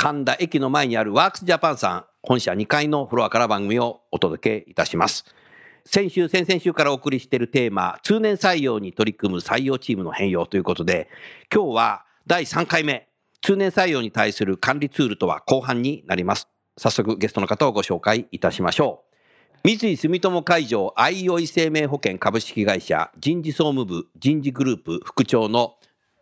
神田駅の前にあるワークスジャパンさん本社2階のフロアから番組をお届けいたします。先週先々週からお送りしているテーマ通年採用に取り組む採用チームの変容ということで今日は第3回目通年採用に対する管理ツールとは後半になります。早速ゲストの方をご紹介いたしましょう。三井住友海上相生生命保険株式会社人事総務部人事グループ副長の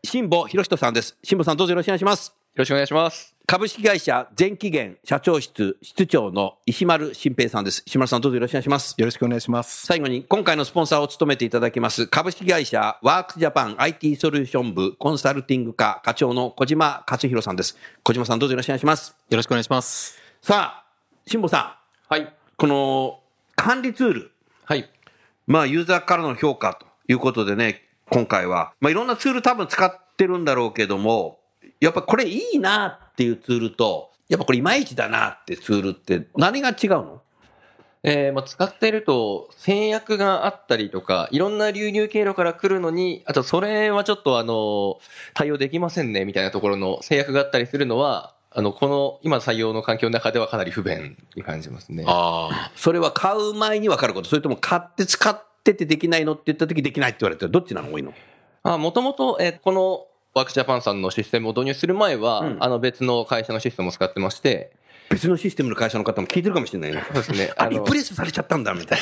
辛坊博人さんです。辛坊さんどうぞよろしくお願いします。よろしくお願いします。株式会社全期限社長室室長の石丸新平さんです石丸さんどうぞよろしくお願いしますよろしくお願いします。最後に今回のスポンサーを務めていただきます株式会社ワークスジャパン IT ソリューション部コンサルティング課課長の小島克弘さんです小島さんどうぞよろしくお願いしますよろしくお願いします。さあ辛坊さんはい。この管理ツールはい。まあユーザーからの評価ということでね今回はまあいろんなツール多分使ってるんだろうけどもやっぱこれいいなっていうツールとやっぱこれいまいちだなってツールって何が違うの？えーまあ、使っていると制約があったりとか、いろんな流入経路から来るのに、あとそれはちょっとあの、対応できませんねみたいなところの制約があったりするのは、あの、この今採用の環境の中ではかなり不便に感じますね。ああ。それは買う前に分かることそれとも買って使っててできないのって言った時できないって言われてるどっちなの多いの？あもともと、えーこのワークジャパンさんのシステムを導入する前は、うんあの別の会社のシステムを使ってまして、別のシステムの会社の方も聞いてるかもしれないね。そうですね。あ、あのリプレイスされちゃったんだ、みたい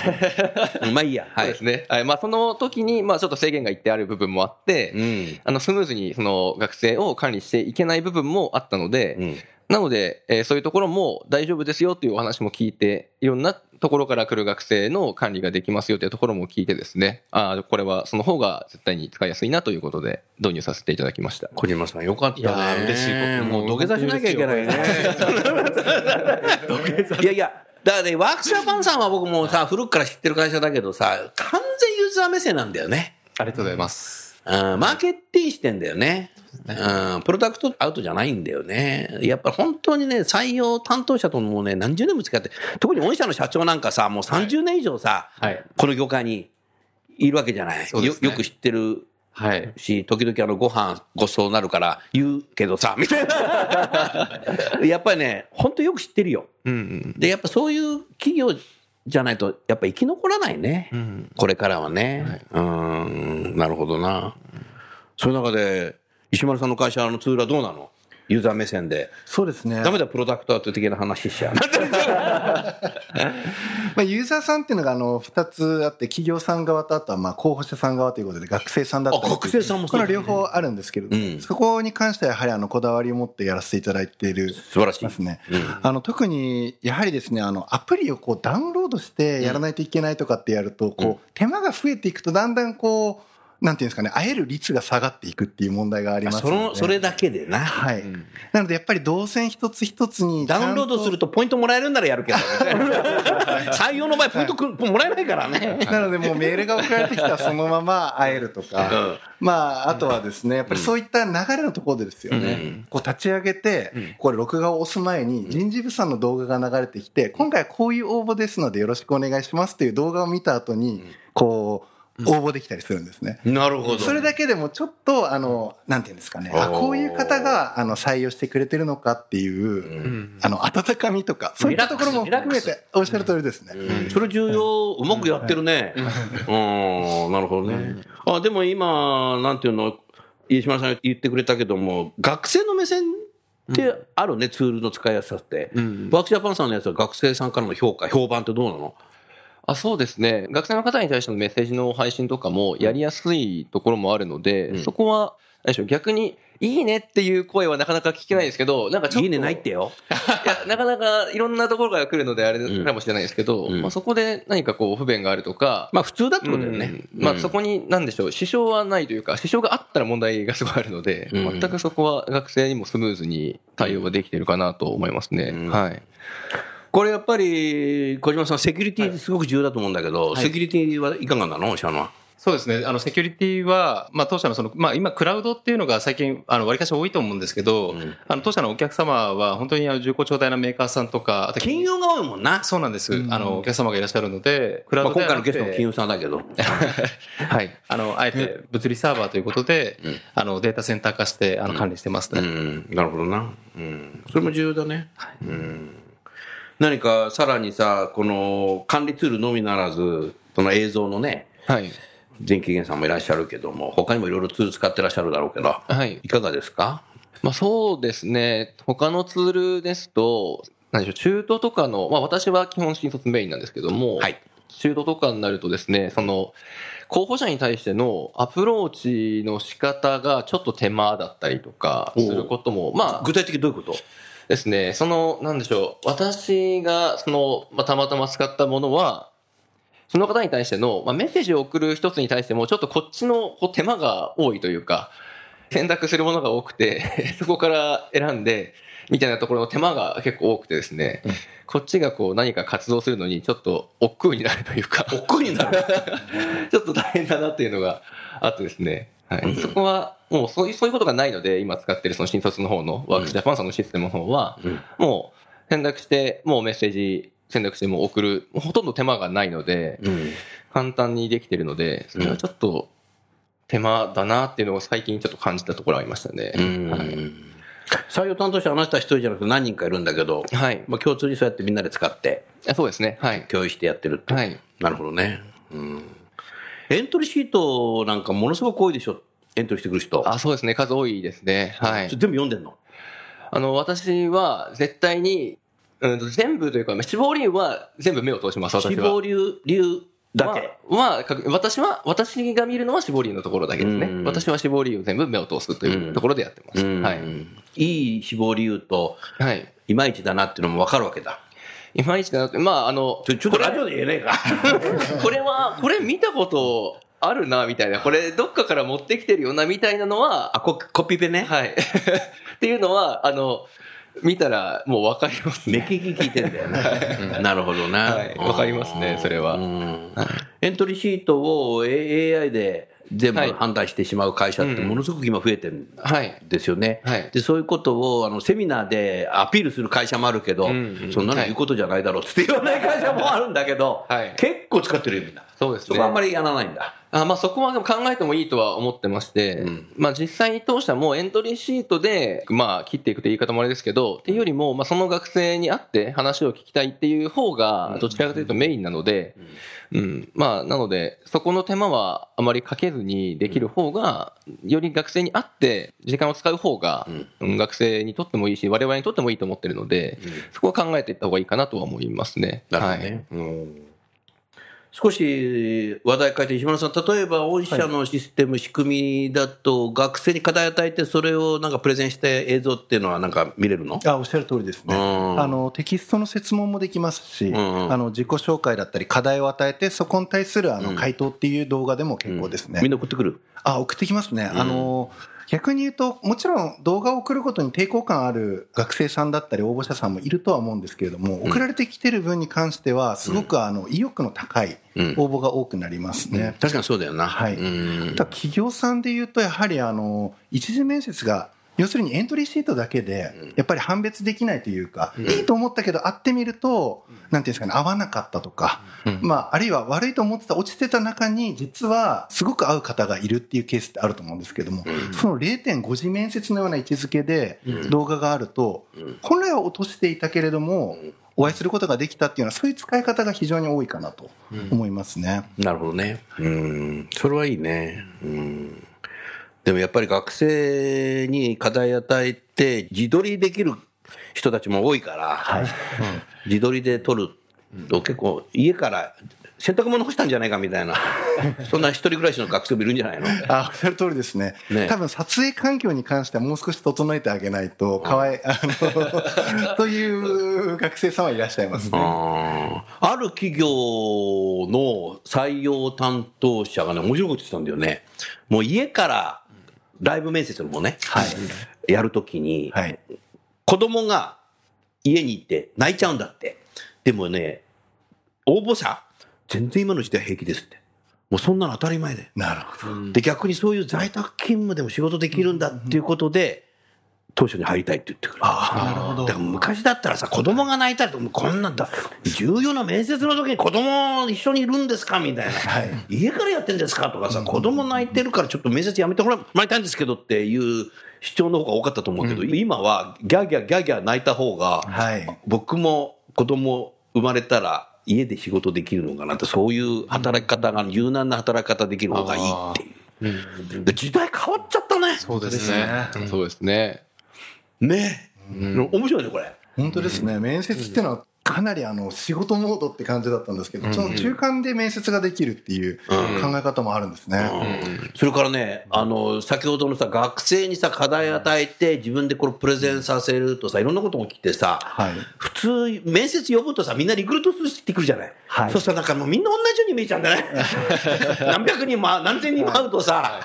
な。う んまあいいや。はい。そうですね。はいまあその時に、まあちょっと制限がいってある部分もあって、うん。あの、スムーズにその学生を管理していけない部分もあったので、うん。なので、えーそういうところも大丈夫ですよっていうお話も聞いて、いろんなところから来る学生の管理ができますよというところも聞いてですね、ああ、これはその方が絶対に使いやすいなということで導入させていただきました。小島さんよかったね。い嬉しいこともう土下座しなきゃいけないね。いやいや、だからね、ワークスジャパンさんは僕もさ、古くから知ってる会社だけどさ、完全ユーザー目線なんだよね。ありがとうございます。うん、マーケティングしてんだよね。うん、プロダクトアウトじゃないんだよね。やっぱ本当にね、採用担当者ともね、何十年も付き合って、特に御社の社長なんかさ、もう30年以上さ、はい。この業界にいるわけじゃない。そうですねよよく知ってるはい。し、時々あの、ご飯ごちそうになるから言うけどさ、みたいな。やっぱりね、本当よく知ってるよ。うんうん。で、やっぱそういう企業じゃないと、やっぱ生き残らないね。うん。これからはね。うーん、なるほどな。そういう中で、石丸さんの会社のツールはどうなの？ユーザー目線で。そうですね。ダメだ、プロダクトアウト的な話しちゃう。まあ、ユーザーさんっていうのがあの2つあって企業さん側とあとはまあ候補者さん側ということで学生さんだったりあ学生さんもそうこの両方あるんですけれども、うんそこに関してはやはりあのこだわりを持ってやらせていただいている素晴らしい。ますね。うんあの特にやはりですねあのアプリをこうダウンロードしてやらないといけないとかってやるとこう手間が増えていくとだんだんこうなんていうんですかね会える率が下がっていくっていう問題がありますその、それだけでな。はい、ん。なのでやっぱり動線一つ一つにダウンロードするとポイントもらえるんならやるけどね。採用の場合ポイントくもらえないからね。なのでもうメールが送られてきたらそのまま会えるとか、うん。まああとはですねやっぱりそういった流れのところでですよね、うん。こう立ち上げてうん。これ録画を押す前に人事部さんの動画が流れてきて今回はこういう応募ですのでよろしくお願いしますっていう動画を見た後にこう応募できたりするんですね。なるほど。それだけでもちょっとあのなんていうんですかねあこういう方があの採用してくれてるのかっていう、うん。あの温かみとかそういったところも含めておっしゃる通りですね。うんそれ重要、うまくやってるね。うん、なるほどね。あ、でも今、なんていうの、飯島さん言ってくれたけども、学生の目線ってあるね、ツールの使いやすさって。うんワークジャパンさんのやつは学生さんからの評価、評判ってどうなの？あそうですね。学生の方に対してのメッセージの配信とかもやりやすいところもあるので、うんそこは、何でしょう、逆に、いいねっていう声はなかなか聞けないですけど、なんかちょっと。いいねないってよ。いや、なかなかいろんなところから来るのであれかもしれないですけど、うんまあ、そこで何かこう不便があるとか、まあ普通だってことだよね。うんまあそこに何でしょう、支障はないというか、支障があったら問題がすごいあるので、うん全くそこは学生にもスムーズに対応ができてるかなと思いますね。うんはい。これやっぱり、小島さん、セキュリティすごく重要だと思うんだけど、セキュリティはいかがなの？シャノは。そうですね。あの、セキュリティは、まあ、当社のその、まあ、今、クラウドっていうのが最近、あの、割かし多いと思うんですけど、うんあの、当社のお客様は、本当に、あの、重厚長大なメーカーさんとか、あと金融が多いもんな。そうなんです。あの、お客様がいらっしゃるので、クラウまあ、ドで今回のゲストも金融融さんだけど。はい。あの、あえて物理サーバーということで、うんあの、データセンター化して、あの、管理してますうね。ん、なるほどな。うん。それも重要だね。うん。何かさらにさ、この管理ツールのみならず、その映像のね、はい。全期限さんもいらっしゃるけども、他にもいろいろツール使ってらっしゃるだろうけど、はい。いかがですか？まあそうですね。他のツールですと、何でしょう、中途とかの、まあ私は基本新卒メインなんですけども、はい。中途とかになるとですね、その、候補者に対してのアプローチの仕方がちょっと手間だったりとかすることも、まあ具体的にどういうこと？ですね、その、なんでしょう、私が、その、まあ、たまたま使ったものは、その方に対しての、まあ、メッセージを送る一つに対しても、ちょっとこっちのこう手間が多いというか、選択するものが多くて、そこから選んで、みたいなところの手間が結構多くてですね、こっちがこう何か活動するのにちょっと億劫になるというか、億劫になる。ちょっと大変だなっていうのがあってですね。はい。そこは、もうそういう、そういうことがないので、今使ってるその新卒の方のワークスジャパンさんのシステムの方は、うんもう選択して、もうメッセージ選択してもう送る、もうほとんど手間がないので、うん。簡単にできてるので、それはちょっと手間だなっていうのを最近ちょっと感じたところはありましたね。うんはい。採用担当者あなた一人じゃなくて何人かいるんだけど、はい。まあ、共通にそうやってみんなで使って、あそうですね。はい。共有してやってるって。はい。なるほどね。うん。エントリーシートなんかものすごく多いでしょ。エントリーしてくる人。あ、そうですね。数多いですね。はい。全部読んでんの？あの、私は絶対に、うんと、全部というか、まあ死亡理由は全部目を通します、私は。死亡理由、理由だけ？は、私は、私が見るのは死亡理由のところだけですねうん。私は死亡理由を全部目を通すというところでやってます。うんはい。いい死亡理由と、はい。いまいちだなっていうのも分かるわけだ。いまいちだなって、まあ、あの、ちょちょっとラジオで言えねえか。これは、これ見たことあるな、みたいな。これ、どっかから持ってきてるよな、みたいなのは、あ、ココピペね。はい。っていうのは、あの、見たらもうわかりますね。目利き聞いてんだよね。なるほどな。はいわかりますねそれはうんエントリーシートを AI で全部はい判断してしまう会社ってものすごく今増えてるんはい。ですよね。はいで、そういうことをあのセミナーでアピールする会社もあるけど、うんうんそんなの言うことじゃないだろうって言わない会社もあるんだけど、はい結構使ってるよみんな。そうですね。そこあんまりやらないんだ。あまあそこはでも考えてもいいとは思ってまして、うん。まあ実際当社もエントリーシートで、まあ切っていくという言い方もあれですけど、っていうよりも、まあその学生に会って話を聞きたいっていう方が、どちらかというとメインなので、うん、まあなので、そこの手間はあまりかけずにできる方が、より学生に会って時間を使う方が、うん。学生にとってもいいし、我々にとってもいいと思ってるので、そこは考えていった方がいいかなとは思いますね。なるほどね。うん少し話題変えて、石村さん、例えば御社のシステム、仕組みだと、学生に課題与えて、それをなんかプレゼンして映像っていうのはなんか見れるの？あおっしゃる通りですね、うん。あのテキストの設問もできますし、んうん。あの自己紹介だったり、課題を与えて、そこに対するあうん。の回答っていう動画でも結構ですね、みんな送ってくる？あ送ってきますね、あの逆に言うと、もちろん動画を送ることに抵抗感ある学生さんだったり、応募者さんもいるとは思うんですけれども、送られてきてる分に関しては、すごくあの意欲の高いうん応募が多くなりますね。確かにそうだよな。はい。企業さんで言うと、やはりあの一次面接が、要するにエントリーシートだけで、やっぱり判別できないというか、いいと思ったけど、会ってみると、なんていうんですかね、合わなかったとか、まあ、あるいは悪いと思ってた、落ちてた中に、実はすごく合う方がいるっていうケースってあると思うんですけども、その0.5次面接のような位置づけで動画があると、本来は落としていたけれども、お会いすることができたっていうのは、そういう使い方が非常に多いかなと思いますね。なるほどね。うん。それはいいね。うん。でもやっぱり学生に課題与えて、自撮りできる人たちも多いから、自撮りで撮ると結構家から洗濯物干したんじゃないかみたいな、そんな一人暮らしの学生もいるんじゃないの？あ、おっしゃる通りですね。ね多分撮影環境に関してはもう少し整えてあげないと、かわい、あの、という学生さんはいらっしゃいますね。ある企業の採用担当者がね、面白いこと言ってたんだよね。もう家からライブ面接もね、やるときに、はい。子供が家にいて泣いちゃうんだって。でもね、応募者、全然今の時代平気ですって。もうそんなの当たり前で。なるほど。で、逆にそういう在宅勤務でも仕事できるんだっていうことで、当初に入りたいって言ってくる。ああ、なるほどだから昔だったらさ、子供が泣いたら、もうこんなんだ、重要な面接の時に子供一緒にいるんですかみたいな。はい家からやってんですかとかさ、子供泣いてるからちょっと面接やめてもらいたいんですけどっていう主張の方が多かったと思うけど、今はギャーギャーギャーギャー泣いた方が、はい。僕も子供生まれたら家で仕事できるのかなって、そういう働き方が、柔軟な働き方できる方がいいっていう。で時代変わっちゃったね。そうですね。そうですね。ね。面白いね、これ。本当ですね。面接っていうのは、かなりあの仕事モードって感じだったんですけど、その中間で面接ができるっていう考え方もあるんですね。それからね、あの、先ほどのさ、学生にさ、課題与えて、自分でこれプレゼンさせるとさ、いろんなことも起きてさ、はい。普通、面接呼ぶとさ、みんなリクルートしてくるじゃない。はいそうしたらなんかもうみんな同じように見えちゃうんだよね。何百人も、何千人も会うとさ、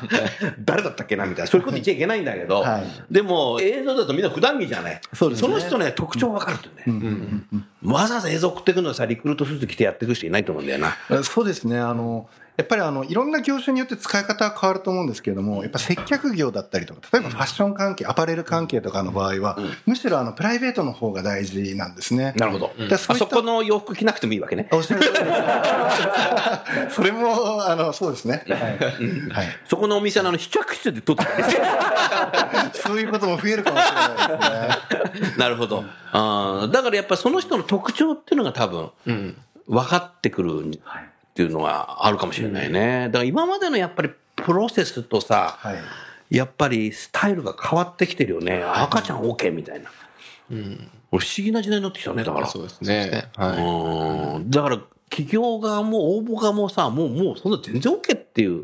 誰だったっけなみたいな、そういうこと言っちゃいけないんだけど、はいでも映像だとみんな普段着じゃない。そねの人ね、特徴分かるとね、わざわざ映像送ってくるのさ、リクルートスーツ着てやってくる人いないと思うんだよな。そうですね。あの、やっぱりあの、いろんな業種によって使い方は変わると思うんですけれども、やっぱ接客業だったりとか、例えばファッション関係、アパレル関係とかの場合は、むしろあの、プライベートの方が大事なんですね。なるほど。ういったあそこの洋服着なくてもいいわけね。それも、あの、そうですね。はい。はい。そこのお店のあの試着室で撮ってたんですよ そういうことも増えるかもしれないですね。なるほど。あーだからやっぱりその人の特徴っていうのが多分、分かってくるっていうのはあるかもしれないね。だから今までのやっぱりプロセスとさ、はい。やっぱりスタイルが変わってきてるよね。赤ちゃん OK みたいな。俺不思議な時代になってきたね、だから。そうですね。はうんだから企業側も応募側もさ、もう、もうそんな全然 OK っていう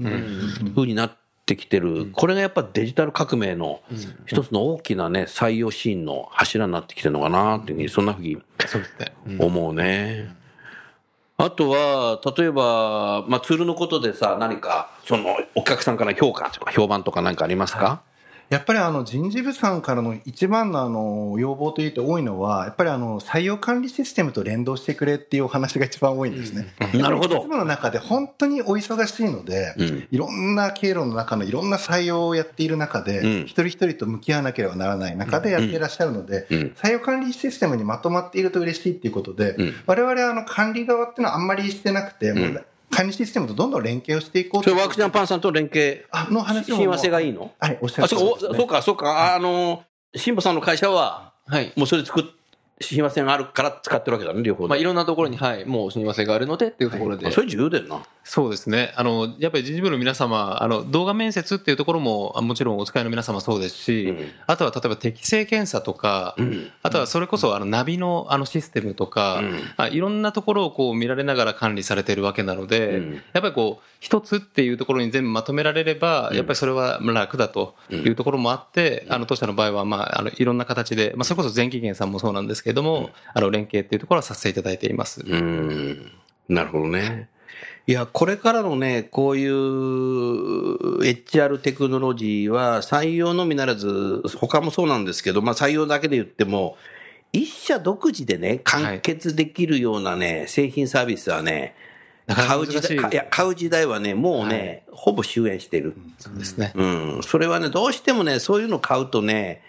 風になってきてる。これがやっぱデジタル革命の一つの大きなね、採用シーンの柱になってきてるのかなっていうふうに、そんなふうに。思うね。あとは、例えば、まあ、ツールのことでさ、何か、その、お客さんから評価とか評判とか何かありますか、やっぱりあの人事部さんからの一番のあの要望というと多いのは、やっぱりあの採用管理システムと連動してくれっていうお話が一番多いんですね。なるほど。システムの中で本当にお忙しいので、ん。いろんな経路の中のいろんな採用をやっている中で、うん。一人一人と向き合わなければならない中でやっていらっしゃるので、うん。採用管理システムにまとまっていると嬉しいっていうことで、ん。我々はあの管理側っていうのはあんまりしてなくて、管理システムとどんどん連携をしていこうそれワークジャンパンさんと連携、あの話も親和性がいいの？はい、おっしゃあ、るねそうか、そうか、あの、辛坊さんの会社は、はい。もうそれ作っ、親和性があるから使ってるわけだね、両方まあ、いで。ろんなところに、はい、もう親和性があるのでっていうところで。あそれ重要だよな。そうですね。あの、やっぱり人事部の皆様、あの、動画面接っていうところも、あもちろんお使いの皆様そうですし、うんあとは例えば適正検査とか、んあとはそれこそ、あの、ナビのあのシステムとか、うんあいろんなところをこう見られながら管理されているわけなので、うんやっぱりこう、一つっていうところに全部まとめられれば、やっぱりそれは楽だというところもあって、あの、当社の場合は、まあ、あの、いろんな形で、まあ、それこそ全期限さんもそうなんですけれども、あの、連携っていうところはさせていただいています。うん。なるほどね。いや、これからのね、こういう HR テクノロジーは採用のみならず、他もそうなんですけど、まあ採用だけで言っても、一社独自でね、完結できるようなね、製品サービスはね、買う時代、いや、買う時代はね、もうね、ほぼ終焉してる。そうですね。うん。それはね、どうしてもね、そういうの買うとね、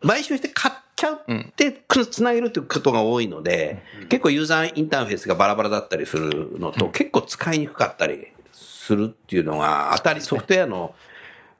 買収して買っちゃうってくつなげるっていうことが多いので、結構ユーザーインターフェースがバラバラだったりするのと、結構使いにくかったりするっていうのが、当たり、ソフトウェアの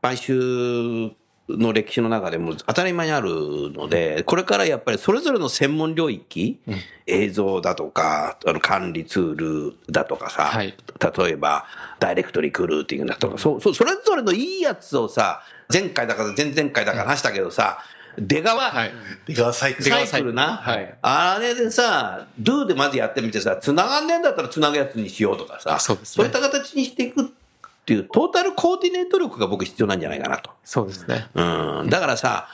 買収の歴史の中でも当たり前にあるので、これからやっぱりそれぞれの専門領域、映像だとか、あの管理ツールだとかさ、はい。例えば、ダイレクトリクルーティングだとか、そうそうそれぞれのいいやつをさ、前回だから前々回だから話したけどさ、出川、はい。出川サイクル。サイクルな？はいあれでさ、do でまずやってみてさ、繋がんねえんだったら繋ぐやつにしようとかさ、そうですねいった形にしていくっていう、トータルコーディネート力が僕必要なんじゃないかなと。そうですね。うん。だからさ、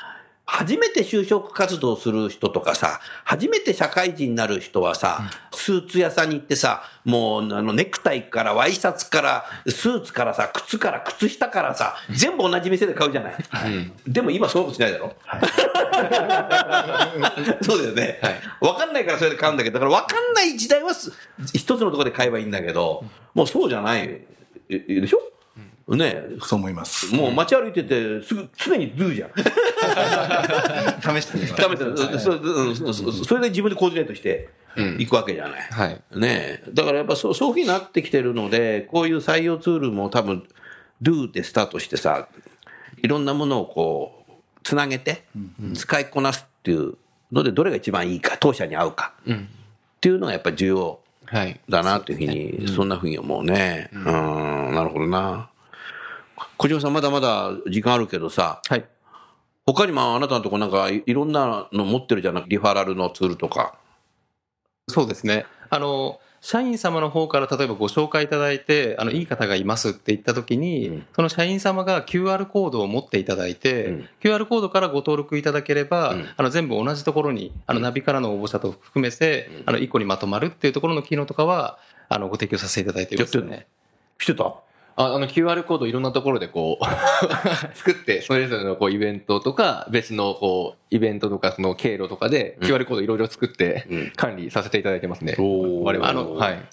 初めて就職活動する人とかさ、初めて社会人になる人はさ、スーツ屋さんに行ってさ、もうあのネクタイからワイシャツからスーツからさ、靴から靴下からさ、全部同じ店で買うじゃない。でも今そうしないだろ？そうだよね。わかんないからそれで買うんだけど、だからわかんない時代はす一つのところで買えばいいんだけど、もうそうじゃない。えでしょ？ねそう思います。もう街歩いてて、すぐ、常にドゥじゃん。試してみます。ダメだよ。それで自分でコーディネートしていくわけじゃない。はい。ねえ。だからやっぱそうそういうふうになってきてるので、こういう採用ツールも多分、do でスタートしてさ、いろんなものをこう、つなげて、使いこなすっていうので、どれが一番いいか、当社に合うか、っていうのがやっぱり重要はい。だなというふうに、そんなふうに思うね。うん、なるほどな。小島さん、まだまだ時間あるけどさ、はい。他にもあなたのとこなんかいいろんなの持ってるじゃない？リファラルのツールとか。そうですね。あの、社員様の方から例えばご紹介いただいて、あの、いい方がいますって言ったときに、うんその社員様が QR コードを持っていただいて、うん QR コードからご登録いただければ、うんあの、全部同じところに、あの、ナビからの応募者と含めて、あの、1個にまとまるっていうところの機能とかは、あの、ご提供させていただいていますね。してた？ああの QR コードいろんなところでこう作って、それぞれのこうイベントとか、別のこうイベントとかその経路とかで QR コードいろいろ作ってうん。管理させていただいてますね。おー。我々あの。はい。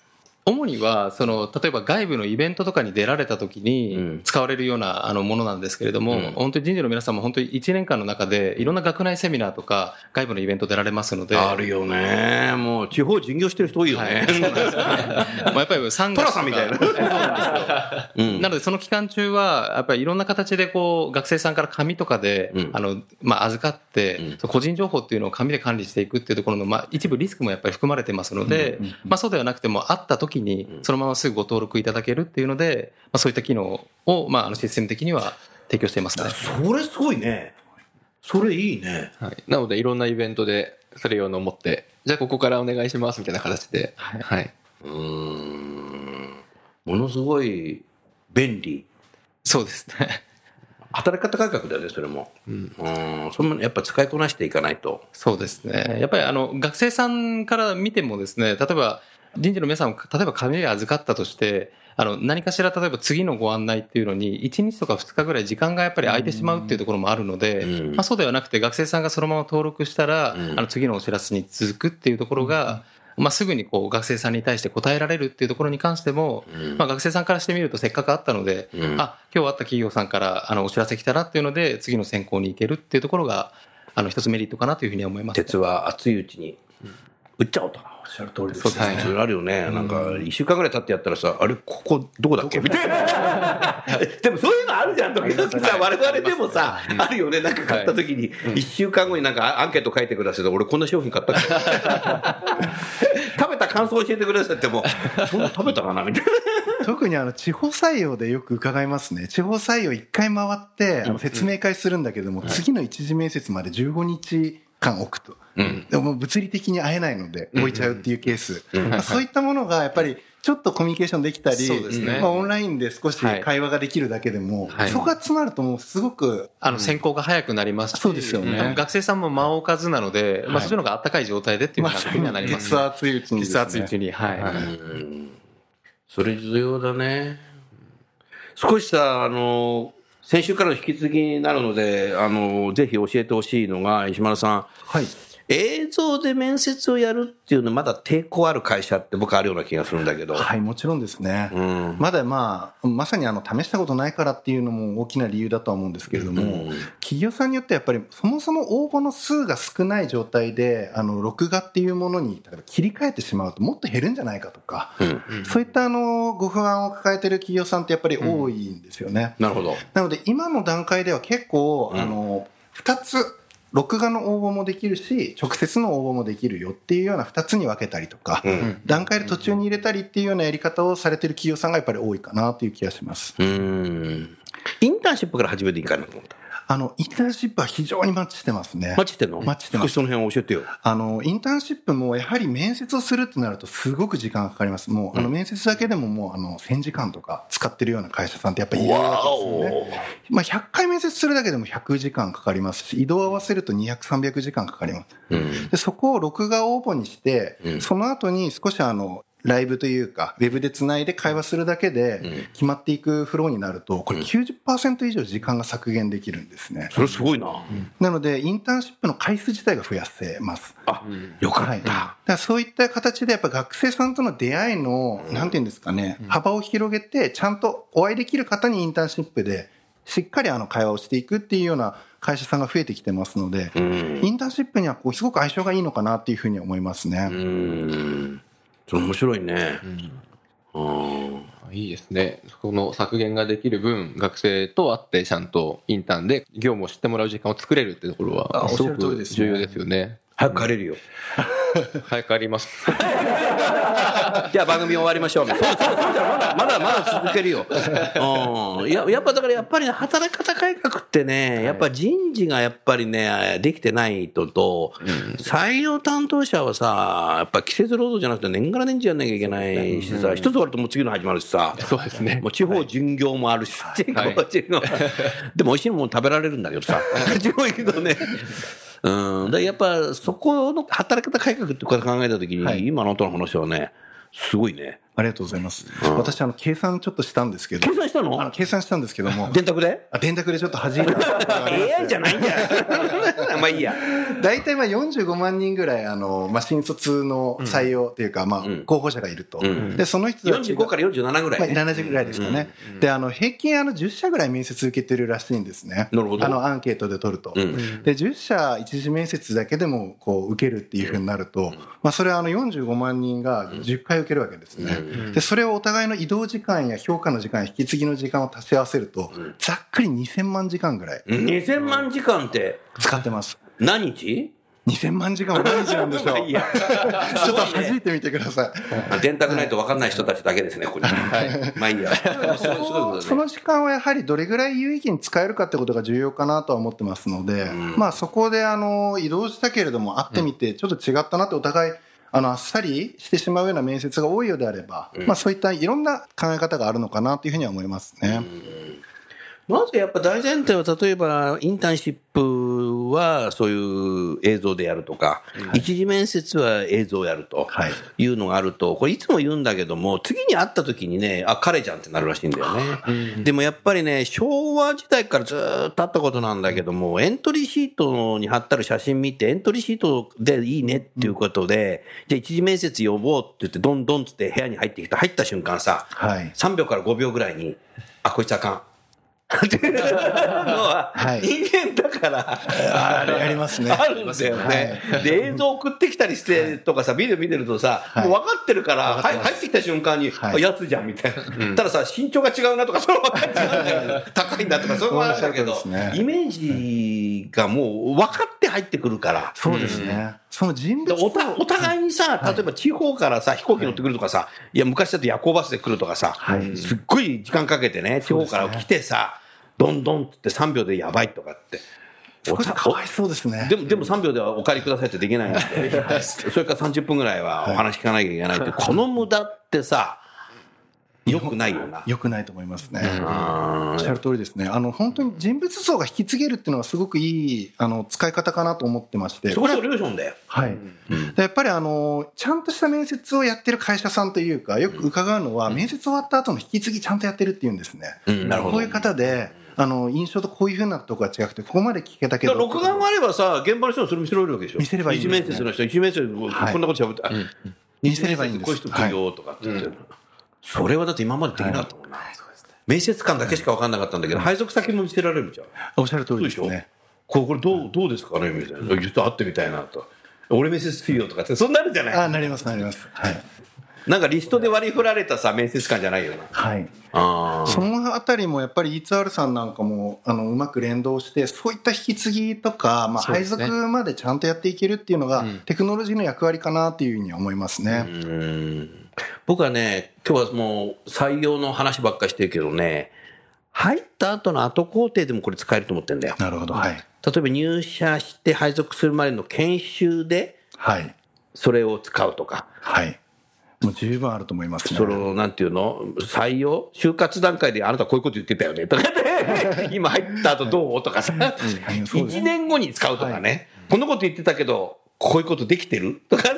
主には、その、例えば外部のイベントとかに出られた時うん。に使われるようなあのものなんですけれども、うん。本当に人事の皆さんも本当に1年間の中でいろんな学内セミナーとか外部のイベント出られますので、あるよね。もう地方巡業してる人多いよね。まあやっぱり3月トラさんみたいな。そうなんですよ。うん。なのでその期間中はやっぱりいろんな形でこう学生さんから紙とかで、うん。あのまあ、預かって、個人情報っていうのを紙で管理していくっていうところの、まあ、一部リスクもやっぱり含まれてますので、まあ、そうではなくてもあった時にそのまますぐご登録いただけるっていうので、まあ、そういった機能を、まあ、あのシステム的には提供していますね。それすごいね。それいいね。はい。なのでいろんなイベントでそれ用のを持って、じゃあここからお願いしますみたいな形で。はい。うーん。ものすごい便利。そうですね。働き方改革だよね、それも。うん。それもやっぱ使いこなしていかないと。そうですね。やっぱりあの学生さんから見てもですね、例えば人事の皆さん、例えば紙を預かったとして、あの何かしら例えば次のご案内っていうのに1日とか2日ぐらい時間がやっぱり空いてしまうっていうところもあるので、うん。まあ、そうではなくて学生さんがそのまま登録したら、うん。あの次のお知らせに続くっていうところが、まあ、すぐにこう学生さんに対して答えられるっていうところに関しても、うん。まあ、学生さんからしてみるとせっかくあったので、うん。あ今日あった企業さんからあのお知らせ来たなっていうので次の選考に行けるっていうところがあの一つメリットかなというふうには思います、鉄は熱いうちに売っちゃおうと。おっしゃる通りです。そうですね。それあるよね。なんか、一週間ぐらい経ってやったらさ、あれ、ここ、どこだっけ？みたいな。でもそういうのあるじゃん、時々さ、我々でもさ、あるよね。なんか買った時に、一週間後になんかアンケート書いてください俺こんな商品買ったっけ？食べた感想教えてくださいっても、そんな食べたかな？みたいな。特にあの地方採用でよく伺いますね。地方採用一回回って説明会するんだけども、次の一次面接まで15日間置くと。でももう物理的に会えないので置いちゃうっていうケース。まあそういったものがやっぱりちょっとコミュニケーションできたり、そうですね。まあオンラインで少しはい。会話ができるだけでも、はい。そこが詰まるともうすごく、あの選考が早くなりますし、そうですよね。学生さんも間を置かずなので、まあ、そっちの方があったかい状態でっていうまあ感じにはなります、実は熱いうちにです実ねは熱いうちに、はい。うん。それ重要だね。少しさ、あの、先週からの引き継ぎになるので、あの、ぜひ教えてほしいのが、石丸さん。はい。映像で面接をやるっていうのまだ抵抗ある会社って僕あるような気がするんだけど。はい、もちろんですね。うん。まだまあ、まさにあの、試したことないからっていうのも大きな理由だとは思うんですけれども、うん企業さんによってやっぱり、そもそも応募の数が少ない状態で、あの、録画っていうものに、例えば切り替えてしまうともっと減るんじゃないかとか、うん。そういったあの、ご不安を抱えている企業さんってやっぱり多いんですよね。なるほど。なので、今の段階では結構、うんあの、二つ、録画の応募もできるし、直接の応募もできるよっていうような二つに分けたりとか、うん。段階で途中に入れたりっていうようなやり方をされてる企業さんがやっぱり多いかなという気がします。うん。インターンシップから始めていいかなと思った。あの、インターンシップは非常にマッチしてますね。マッチしてんの？マッチしてます少しその辺教えてよ。あの、インターンシップもやはり面接をするってなるとすごく時間がかかります。もう、あの、面接だけでももう、あの、1000時間とか使ってるような会社さんってやっぱりいるわけですよね。まあ、100回面接するだけでも100時間かかりますし、移動合わせると200、300時間かかります。うん。で、そこを録画応募にして、うんその後に少しあの、ライブというか、ウェブでつないで会話するだけで決まっていくフローになると、これ90%以上時間が削減できるんですね。それすごいな。なので、インターンシップの回数自体が増やせます。あ、よかはい。だった。からそういった形で、やっぱ学生さんとの出会いの、なんていうんですかね、幅を広げて、ちゃんとお会いできる方にインターンシップで、しっかりあの会話をしていくっていうような会社さんが増えてきてますので、うん。インターンシップにはこうすごく相性がいいのかなっていうふうに思いますね。面白いね。うん。いいですね。その削減ができる分、学生と会ってちゃんとインターンで業務を知ってもらう時間を作れるってところは、あすごく重要ですよね。早く帰れるよ。早く帰ります。じゃあ番組終わりましょう。そうそうそうじゃまだまだまだ続けるよ。うん。ややっぱだからやっぱりね働き方改革ってね、やっぱ人事がやっぱりね、できてないとと、採用担当者はさ、やっぱ季節労働じゃなくて年がら年中やんなきゃいけないしさ、一つ終わるともう次の始まるしさ。そうですねもう地方巡業もあるし、地方巡業。でも美味しいもの食べられるんだけどさ、地方行くとね。うん、だからやっぱそこの働き方改革って考えたときに、はい。今のあなたの話はね、すごいね。ありがとうございます。私、あの、計算ちょっとしたんですけど。計算したの？あの、計算したんですけども。電卓で？あ電卓でちょっと弾いた。?AI じゃないんだよ。まあいいや。大体まあ45万人ぐらい、あの、まあ、新卒の採用っていうか、まあ、候補者がいると。んで、その人たちが。45から47ぐらい、ね。まあ、70ぐらいですかね。で、あの、平均あの10社ぐらい面接受けてるらしいんですね。なるほどあの、アンケートで取ると。んで、10社一次面接だけでも、こう、受けるっていうふうになると、まあ、それはあの45万人が10回受けるわけですね。で、それをお互いの移動時間や評価の時間や引き継ぎの時間を足し合わせると、ざっくり2000万時間ぐらい。2000万時間って？使ってます。何日？2000万時間は何日なんでしょう？いや、ちょっと弾いてみてください。電卓ないと分かんない人たちだけですね、ここに。まあいいや。すごいいことだね。その時間はやはりどれぐらい有意義に使えるかってことが重要かなとは思ってますので、まあそこであの移動したけれども会ってみてちょっと違ったなってお互いあのあっさりしてしまうような面接が多いようであれば、まあそういったいろんな考え方があるのかなというふうには思いますね。まずやっぱ大前提は、例えばインターンシップはそういう映像でやるとか、一次面接は映像をやるとはいいうのがあると、これいつも言うんだけども、次に会った時にね、あ、彼じゃんってなるらしいんだよね。でもやっぱりね、昭和時代からずーっとあったことなんだけども、エントリーシートに貼ってある写真見て、エントリーシートでいいねっていうことで、じゃあ一次面接呼ぼうって言って、どんどんって部屋に入ってきた、入った瞬間さ、はい。3秒から5秒ぐらいに、あ、こいつあかん。っていうのは、はい。人間だから、あれありますね。あるんだよね。で、映像送ってきたりしてとかさ、ビデオ見てるとさ、い。もう分かってるから、はい入ってきた瞬間に、はい。あやつじゃんみたいな。たださ、身長が違うなとか、それは分かっちゃうんだよ。高いんだとか、そういうのはあるけどイメージがもう分かって入ってくるから。そうですね。その人物おたお互いにさ、例えば地方からさ、飛行機乗ってくるとかさ、いや、昔だと夜行バスで来るとかさ、すっごい時間かけてね、地方から来てさ、どんどんって3秒でやばいとかって。少しかわいそうですね。でも、でも3秒ではお帰りくださいってできないんで、それから30分ぐらいはお話聞かなきゃいけないって、この無駄ってさ、よくないよな。良くないと思いますね。あおっしゃる通りですね。あの、本当に人物像が引き継げるっていうのはすごくいい、あの、使い方かなと思ってまして。ーそこそリョーションだよ。はい。でやっぱりあの、ちゃんとした面接をやってる会社さんというか、よく伺うのは、面接終わった後の引き継ぎちゃんとやってるっていうんですね。うんなるほどこういう方で、あの、印象とこういうふうなとこが違くて、ここまで聞けたけど。録画があればさ、現場の人にそれ見せられるわけでしょ。見せればいいんですね一面接の人、一面接でこんはいなこと喋って、あ見せればいいんですこういう人来るよとかって言って、それはだって今までできなかったもんな。面接官だけしか分かんなかったんだけど、配属先も見せられるじゃん。おっしゃる通そうでしょりですね。これ、これどう、どうですかねみたいな。ちょっと会ってみたいなと。俺面接するよとかって、そうなるじゃないあ、なります、なります。はい。なんかリストで割り振られたさ、面接官じゃないよな。はい。あそのあたりもやっぱり E2R さんなんかもあのうまく連動してそういった引き継ぎとか、まあ、配属までちゃんとやっていけるっていうのが、テクノロジーの役割かなっていうふうに思いますね。僕はね、今日はもう採用の話ばっかりしてるけどね、入った後の後工程でもこれ使えると思ってんだよ。なるほど。はい。例えば入社して配属するまでの研修ではい。それを使うとか、はい。もう十分あると思いますね。その、なんていうの？採用？就活段階であなたこういうこと言ってたよね。とかね、今入った後どう？とかさ、かにそうです1年後に使うとかね、こんなこと言ってたけど、こういうことできてる？とかさ、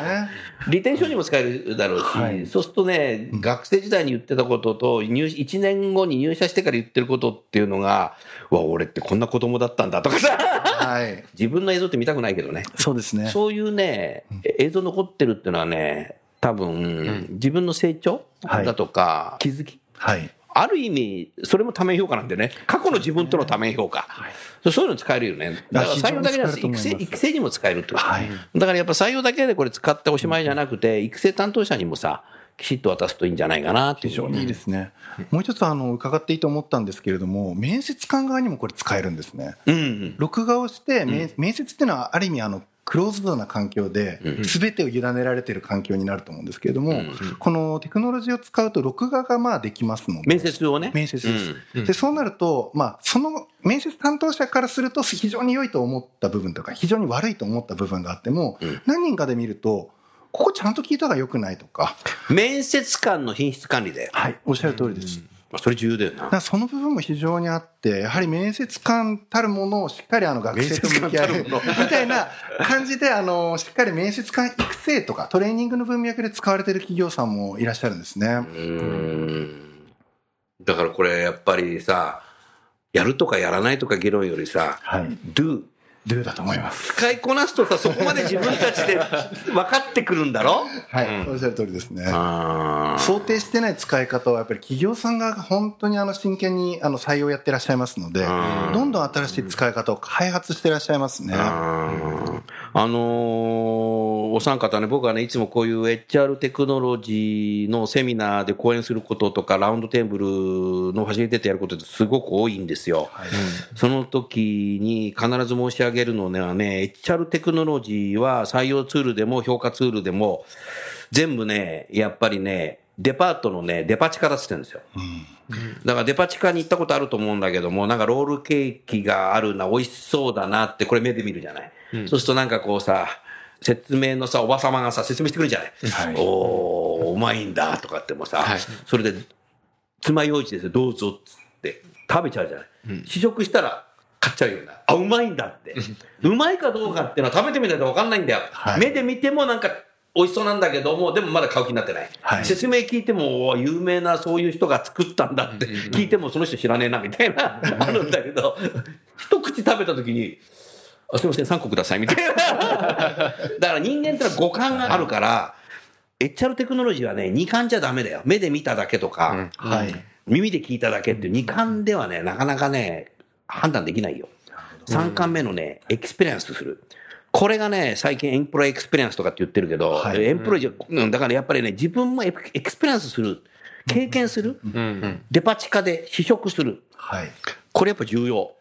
ね。リテンションにも使えるだろうし、はい。そうするとね、学生時代に言ってたことと、入1年後に入社してから言ってることっていうのが、うわ、俺ってこんな子供だったんだとかさ、はい。自分の映像って見たくないけどね。そうですね。そういうね、映像残ってるっていうのはね、多分、自分の成長はいだとか、気づき。はい。ある意味、それも多面評価なんでね、過去の自分との多面評価、そういうの使えるよね。だから採用だけじゃなくて育成、育成にも使えるってこと、はいだからやっぱ採用だけでこれ使っておしまいじゃなくて、育成担当者にもさ、きちっと渡すといいんじゃないかなっていう。非常にいいですね。もう一つあの伺っていいと思ったんですけれども、面接官側にもこれ使えるんですね。うん。録画をして、面面接っていうのはある意味あのクローズドな環境で全てを委ねられている環境になると思うんですけれども、このテクノロジーを使うと録画がまあできますので面接をね。面接。です、でそうなると、まあ、その面接担当者からすると非常に良いと思った部分とか非常に悪いと思った部分があっても、何人かで見るとここちゃんと聞いた方が良くないとか、面接官の品質管理で。はい、おっしゃる通りです。まあそれ重要だよなその部分も非常にあって、やはり面接官たるものをしっかりあの学生と向き合う みたいな感じで、あの、しっかり面接官育成とかトレーニングの文脈で使われている企業さんもいらっしゃるんですね。うんだからこれやっぱりさ、やるとかやらないとか議論よりさ、はい。do。ドゥだと思います。使いこなすとさ、そこまで自分たちで分かってくるんだろ？はい。おっしゃる通りですね。あ想定してない使い方はやっぱり企業さんが本当にあの真剣にあの採用やってらっしゃいますので、どんどん新しい使い方を開発してらっしゃいますね。あーあのーお三方ね、僕はね、いつもこういう HR テクノロジーのセミナーで講演することとか、ラウンドテーブルのファシリテートやることってすごく多いんですよ。その時に必ず申し上げるのはね、HR テクノロジーは採用ツールでも評価ツールでも、全部ね、やっぱりね、デパートのね、デパ地下だってるんですよ。だからデパ地下に行ったことあると思うんだけども、なんかロールケーキがあるな、美味しそうだなって、これ目で見るじゃない。そうするとなんかこうさ、説明のさ、おばさまがさ、説明してくるじゃない。はいおー、うまいんだとかってもさ、はいそれで、爪楊枝ですよ、どうぞっつって、食べちゃうじゃない。試食したら、買っちゃうような。あ、うまいんだって。うまいかどうかっていうのは食べてみないと分かんないんだよ。はい目で見てもなんか、美味しそうなんだけども、でもまだ買う気になってない。はい説明聞いても、お有名なそういう人が作ったんだって聞いても、その人知らねえな、みたいな、あるんだけど、一口食べた時に、あすみません、3個ください、みたいな。だから人間ってのは五感があるから、HR テクノロジーはね、二感じゃダメだよ。目で見ただけとか、はい。耳で聞いただけっていう二感ではね、なかなかね、判断できないよ。三感目のね、 experience する。これがね、最近 employee experience とかって言ってるけど、はい employee じゃ、うんだからやっぱりね、自分も experience する。経験する。うんデパ地下で試食する。はい。これやっぱ重要。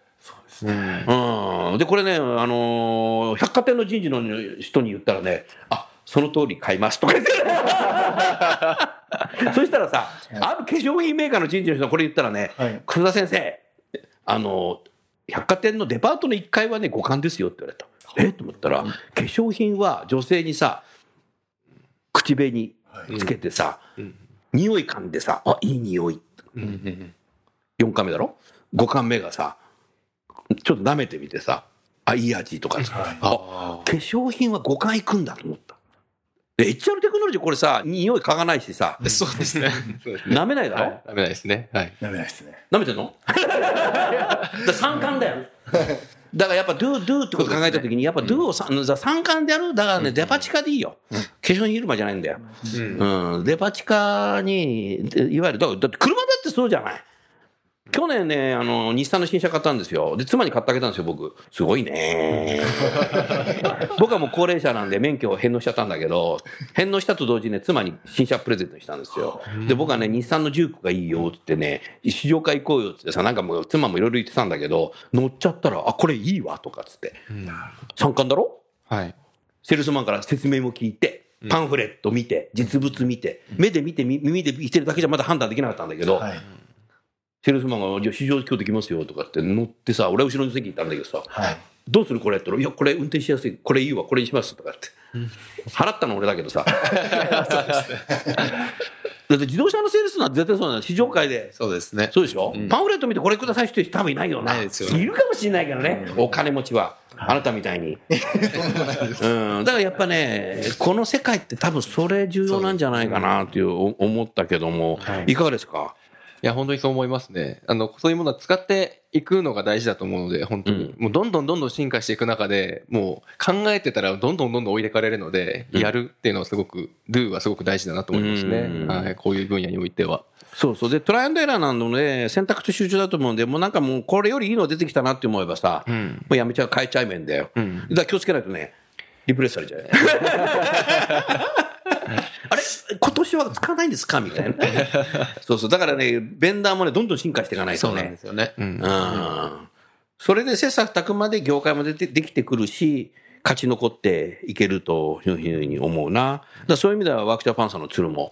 うん。で、これね、あのー百貨店の人事の人に言ったらね、あ、その通り買いますとか言って。そしたらさ、ある化粧品メーカーの人事の人がこれ言ったらね、はい黒田先生、あの、百貨店のデパートの1階はね、五感ですよって言われた。え？と思ったら、化粧品は女性にさ、口紅つけてさ、匂い嗅んでさ、あ、いい匂い。4巻目だろ？5巻目がさ、ちょっと舐めてみてさ、あ、いい味とかさ、あ、化粧品は5巻いくんだと思った。で、HR テクノロジーこれさ、匂い嗅がないしさ、そうですね。そうですね。舐めないだろ、はいダメないですね。はい。ダメないですね。舐めてんの？だ三冠だよ。だからやっぱ do, do ってこと考えたときに、やっぱ do をさ三冠でやる？だからね、デパ地下でいいよ。化粧品広場じゃないんだよ。うん。デパ地下に、でいわゆる、だからだって車だってそうじゃない。去年ね、あの、日産の新車買ったんですよ。で、妻に買ってあげたんですよ、僕。すごいね。僕はもう高齢者なんで免許を返納しちゃったんだけど、返納したと同時にね、妻に新車プレゼントしたんですよ。で、僕はね、日産のジュークがいいよってね、試乗会行こうよってさ、なんかもう妻もいろいろ言ってたんだけど、乗っちゃったら、あ、これいいわとかっつって。三冠だろ？はい。セールスマンから説明も聞いて、パンフレット見て、実物見て、目で見て、み耳で見てるだけじゃまだ判断できなかったんだけど、はい。セールスマンが、じゃあ市場今日できますよとかって乗ってさ、俺は後ろの席にいたんだけどさ、はい。どうするこれって言ったら、いや、これ運転しやすい、これいいわ、これにしますとかって。払ったの俺だけどさ。だって自動車のセールスなんて絶対そうなの試乗会で。そうですね。そうでしょ、パンフレット見てこれくださいって人多分いないよな。ないですよねいるかもしれないけどね、お金持ちは。あなたみたいに。うん。だからやっぱね、この世界って多分それ重要なんじゃないかなっていうお思ったけども、いかがですか？いや、本当にそう思いますね。あの、そういうものは使っていくのが大事だと思うので、本当に。もうどんどんどんどん進化していく中で、もう考えてたらどんどんどんどん追いれかれるので、やるっていうのはすごく、do はすごく大事だなと思いますねうん。はい。こういう分野においては。そうそう。で、トライアンドエラーなので、選択と集中だと思うんで、もうなんかもうこれよりいいの出てきたなって思えばさ、もうやめちゃう、変えちゃいめんだよ。だから気をつけないとね、リプレイされちゃうよ。あれ今年は使わないんですか？みたいな。そうそう。だからね、ベンダーもね、どんどん進化していかないとねそうなんで。すよね。うん。それで切磋琢磨で業界も出てできてくるし、勝ち残っていけるというふうに思うな。だそういう意味ではワークジャパンさんの鶴も、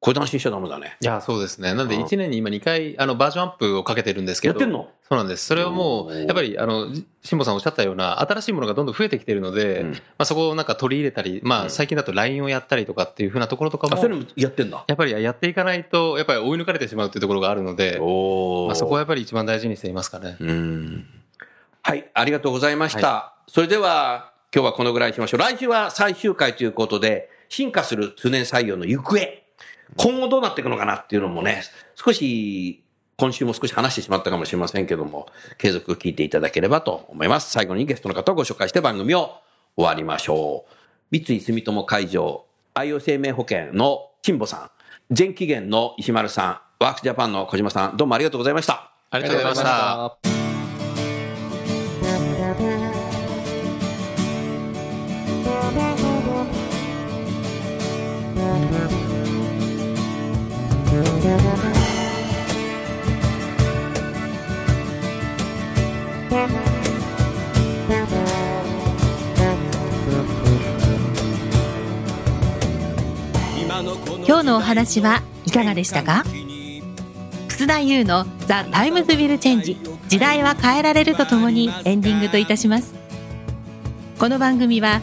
これで安心しちゃダメだね。いや、そうですね。なので、1年に今2回、あの、バージョンアップをかけてるんですけど。やってんの？そうなんです。それはもう、やっぱり、あの、辛坊さんおっしゃったような、新しいものがどんどん増えてきてるので、うんまあ、そこをなんか取り入れたり、まあ、最近だと LINE をやったりとかっていうふうなところとかあ、もそ、れもやってんだ。やっぱりやっていかないと、やっぱり追い抜かれてしまうっていうところがあるので、おまあ、そこはやっぱり一番大事にしていますかね。うん。はい、ありがとうございました。それでは、今日はこのぐらいにしましょう。来週は最終回ということで、進化する通年採用の行方。今後どうなっていくのかなっていうのもね、少し、今週も少し話してしまったかもしれませんけども、継続聞いていただければと思います。最後にゲストの方をご紹介して番組を終わりましょう。三井住友海上、IO 生命保険の陳保さん、全期限の石丸さん、ワークジャパンの小島さん、どうもありがとうございました。ありがとうございました。今日のお話はいかがでしたか？楠田優の「 The Times Will Change。時代は変えられる」とともにエンディングといたします。この番組は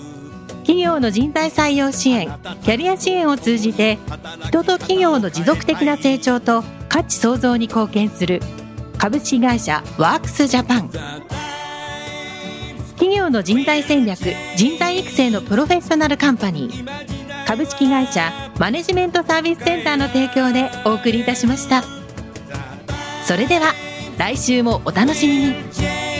企業の人材採用支援キャリア支援を通じて人と企業の持続的な成長と価値創造に貢献する株式会社ワークスジャパン。企業の人材戦略人材育成のプロフェッショナルカンパニー。株式会社マネジメントサービスセンターの提供でお送りいたしました。それでは来週もお楽しみに。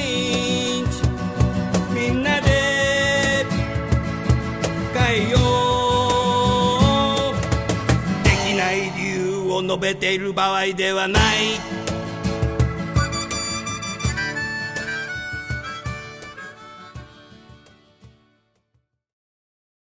述べている場合ではない。